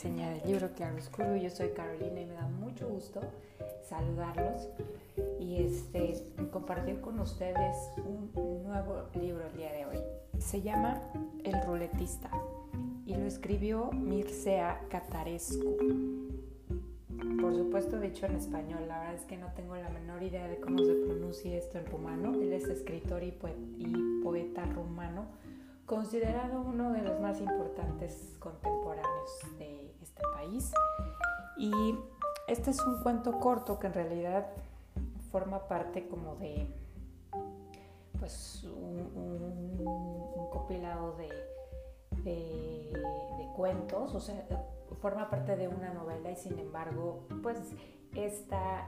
reseña del libro Claro Oscuro. Yo soy Carolina y me da mucho gusto saludarlos y este, compartir con ustedes un nuevo libro el día de hoy. Se llama El ruletista y lo escribió Mircea Catarescu. Por supuesto, dicho en español, la verdad es que no tengo la menor idea de cómo se pronuncia esto en rumano. Él es escritor y, poeta rumano considerado uno de los más importantes contemporáneos de Y este es un cuento corto que en realidad forma parte como de pues un, compilado de, de, cuentos, o sea, forma parte de una novela y sin embargo, pues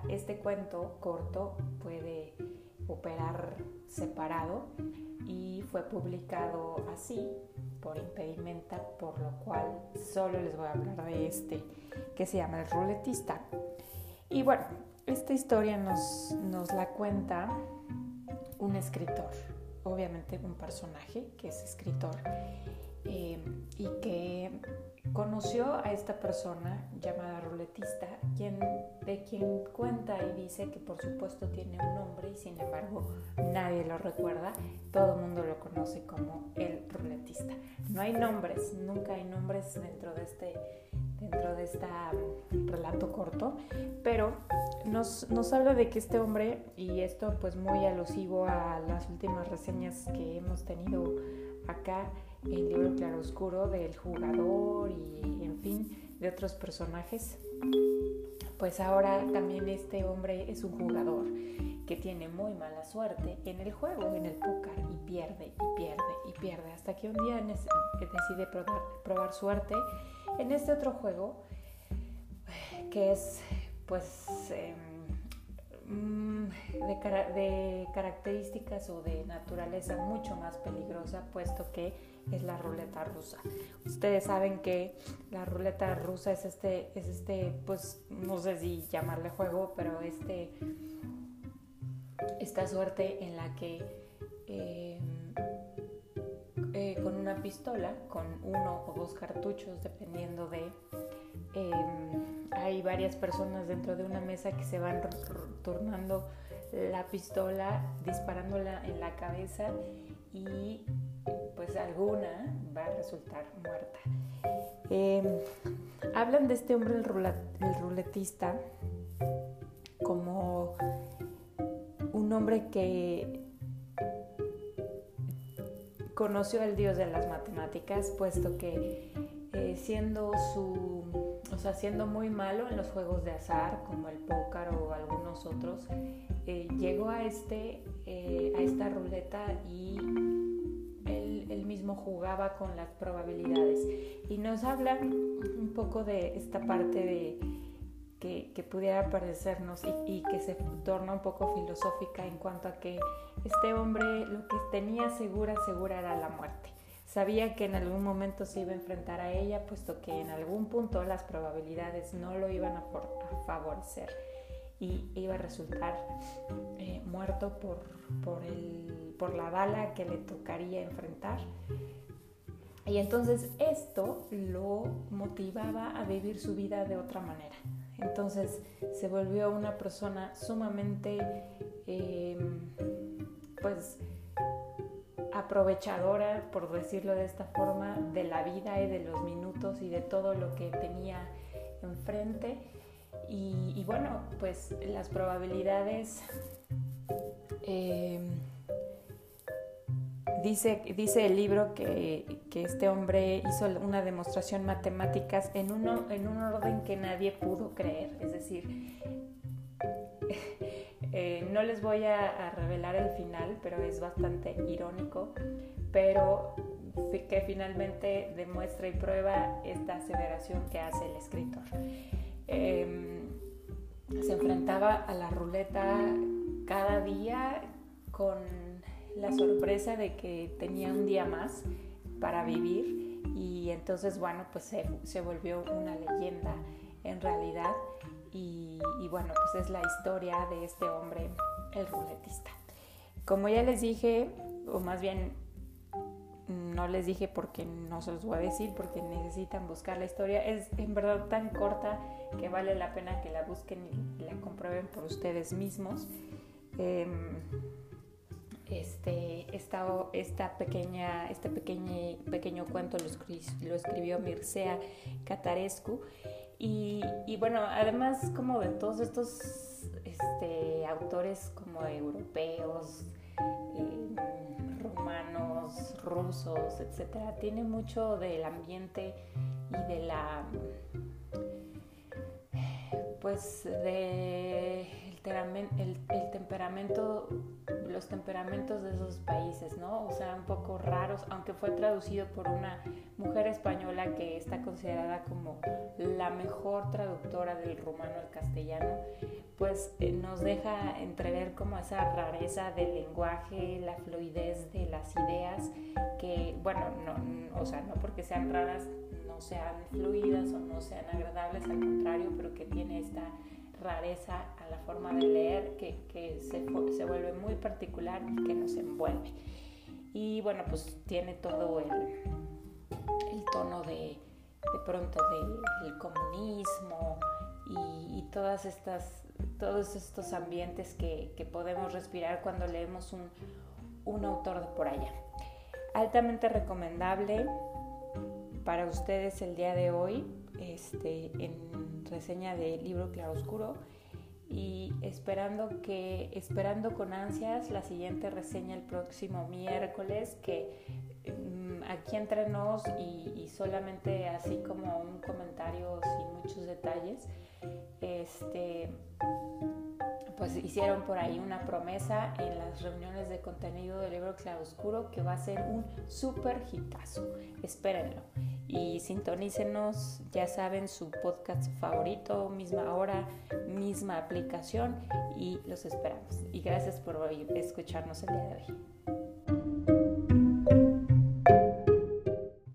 este cuento corto puede operar separado y fue publicado así por impedimenta, por lo cual solo les voy a hablar de este que se llama El Ruletista. Y bueno, esta historia nos, la cuenta un escritor, obviamente un personaje que es escritor eh, y que conoció a esta persona llamada ruletista, quien, de quien cuenta y dice que por supuesto tiene un nombre y sin embargo nadie lo recuerda, todo el mundo lo conoce como el. No hay nombres, nunca hay nombres dentro de este dentro de este relato corto, pero nos, nos habla de que este hombre, y esto pues muy alusivo a las últimas reseñas que hemos tenido acá, el libro Claroscuro del jugador y en fin de otros personajes, pues ahora también este hombre es un jugador que tiene muy mala suerte en el juego, en el y pierde y pierde y pierde, hasta que un día decide probar, suerte en este otro juego, que es pues... Em, Mm, de, características o de naturaleza mucho más peligrosa, puesto que es la ruleta rusa. Ustedes saben que la ruleta rusa es este, es este, pues no sé si llamarle juego, pero este, esta suerte en la que em, eh, con una pistola, con uno o dos cartuchos, dependiendo de em, hay varias personas dentro de una mesa que se van turnando la pistola, disparándola en la cabeza y pues alguna va a resultar muerta. Em, hablan de este hombre, el, ruletista, como un hombre que conoció al dios de las matemáticas, puesto que eh, siendo su o sea, siendo muy malo en los juegos de azar, como el póker o algunos otros, eh, llegó a, este, eh, a esta ruleta y él, mismo jugaba con las probabilidades. Y nos habla un poco de esta parte de que, pudiera parecernos y, que se torna un poco filosófica en cuanto a que este hombre lo que tenía segura, segura era la muerte. Sabía que en algún momento se iba a enfrentar a ella, puesto que en algún punto las probabilidades no lo iban a, favorecer y iba a resultar eh, muerto por la bala que le tocaría enfrentar. Y entonces esto lo motivaba a vivir su vida de otra manera. Entonces se volvió una persona sumamente, eh, pues, aprovechadora, por decirlo de esta forma, de la vida y de los minutos y de todo lo que tenía enfrente. Y, bueno, pues las probabilidades, em, dice, dice el libro que, este hombre hizo una demostración matemáticas en, uno, en un orden que nadie pudo creer. Es decir, eh, no les voy a, revelar el final, pero es bastante irónico, pero que finalmente demuestra y prueba esta aseveración que hace el escritor. Em, se enfrentaba a la ruleta cada día con la sorpresa de que tenía un día más para vivir y entonces bueno pues se, se volvió una leyenda en realidad y, bueno, pues es la historia de este hombre, el ruletista. Como ya les dije, o más bien no les dije porque no se los voy a decir, porque necesitan buscar la historia. Es en verdad tan corta que vale la pena que la busquen y la comprueben por ustedes mismos. Em, este, esta, esta pequeña, este pequeño, pequeño cuento lo, escribió Mircea Catarescu. Y, y, bueno, además como de todos estos este, autores como europeos, eh, romanos, rusos, etcétera, tiene mucho del ambiente y de la pues de el, temperamento, los temperamentos de esos países, ¿no? O sea, un poco raros, aunque fue traducido por una mujer española que está considerada como la mejor traductora del rumano al castellano, pues eh, nos deja entrever como esa rareza del lenguaje, la fluidez de las ideas, que, bueno, no, o sea, no porque sean raras, no sean fluidas o no sean agradables, al contrario, pero que tiene esta rareza a la forma de leer que, que se, se, vuelve muy particular y que nos envuelve. Y bueno, pues tiene todo el, el tono de, de pronto del comunismo y, y, todas estas, todos estos ambientes que, que podemos respirar cuando leemos un, un autor de por allá. Altamente recomendable para ustedes el día de hoy este, en reseña del libro Claroscuro y esperando que esperando con ansias la siguiente reseña el próximo miércoles que mm, aquí entre nos y, solamente así como un comentario sin muchos detalles este pues hicieron por ahí una promesa en las reuniones de contenido del libro Claroscuro que va a ser un super hitazo. Espérenlo. Y sintonícenos, ya saben, su podcast favorito, misma hora, misma aplicación y los esperamos. Y gracias por escucharnos el día de hoy.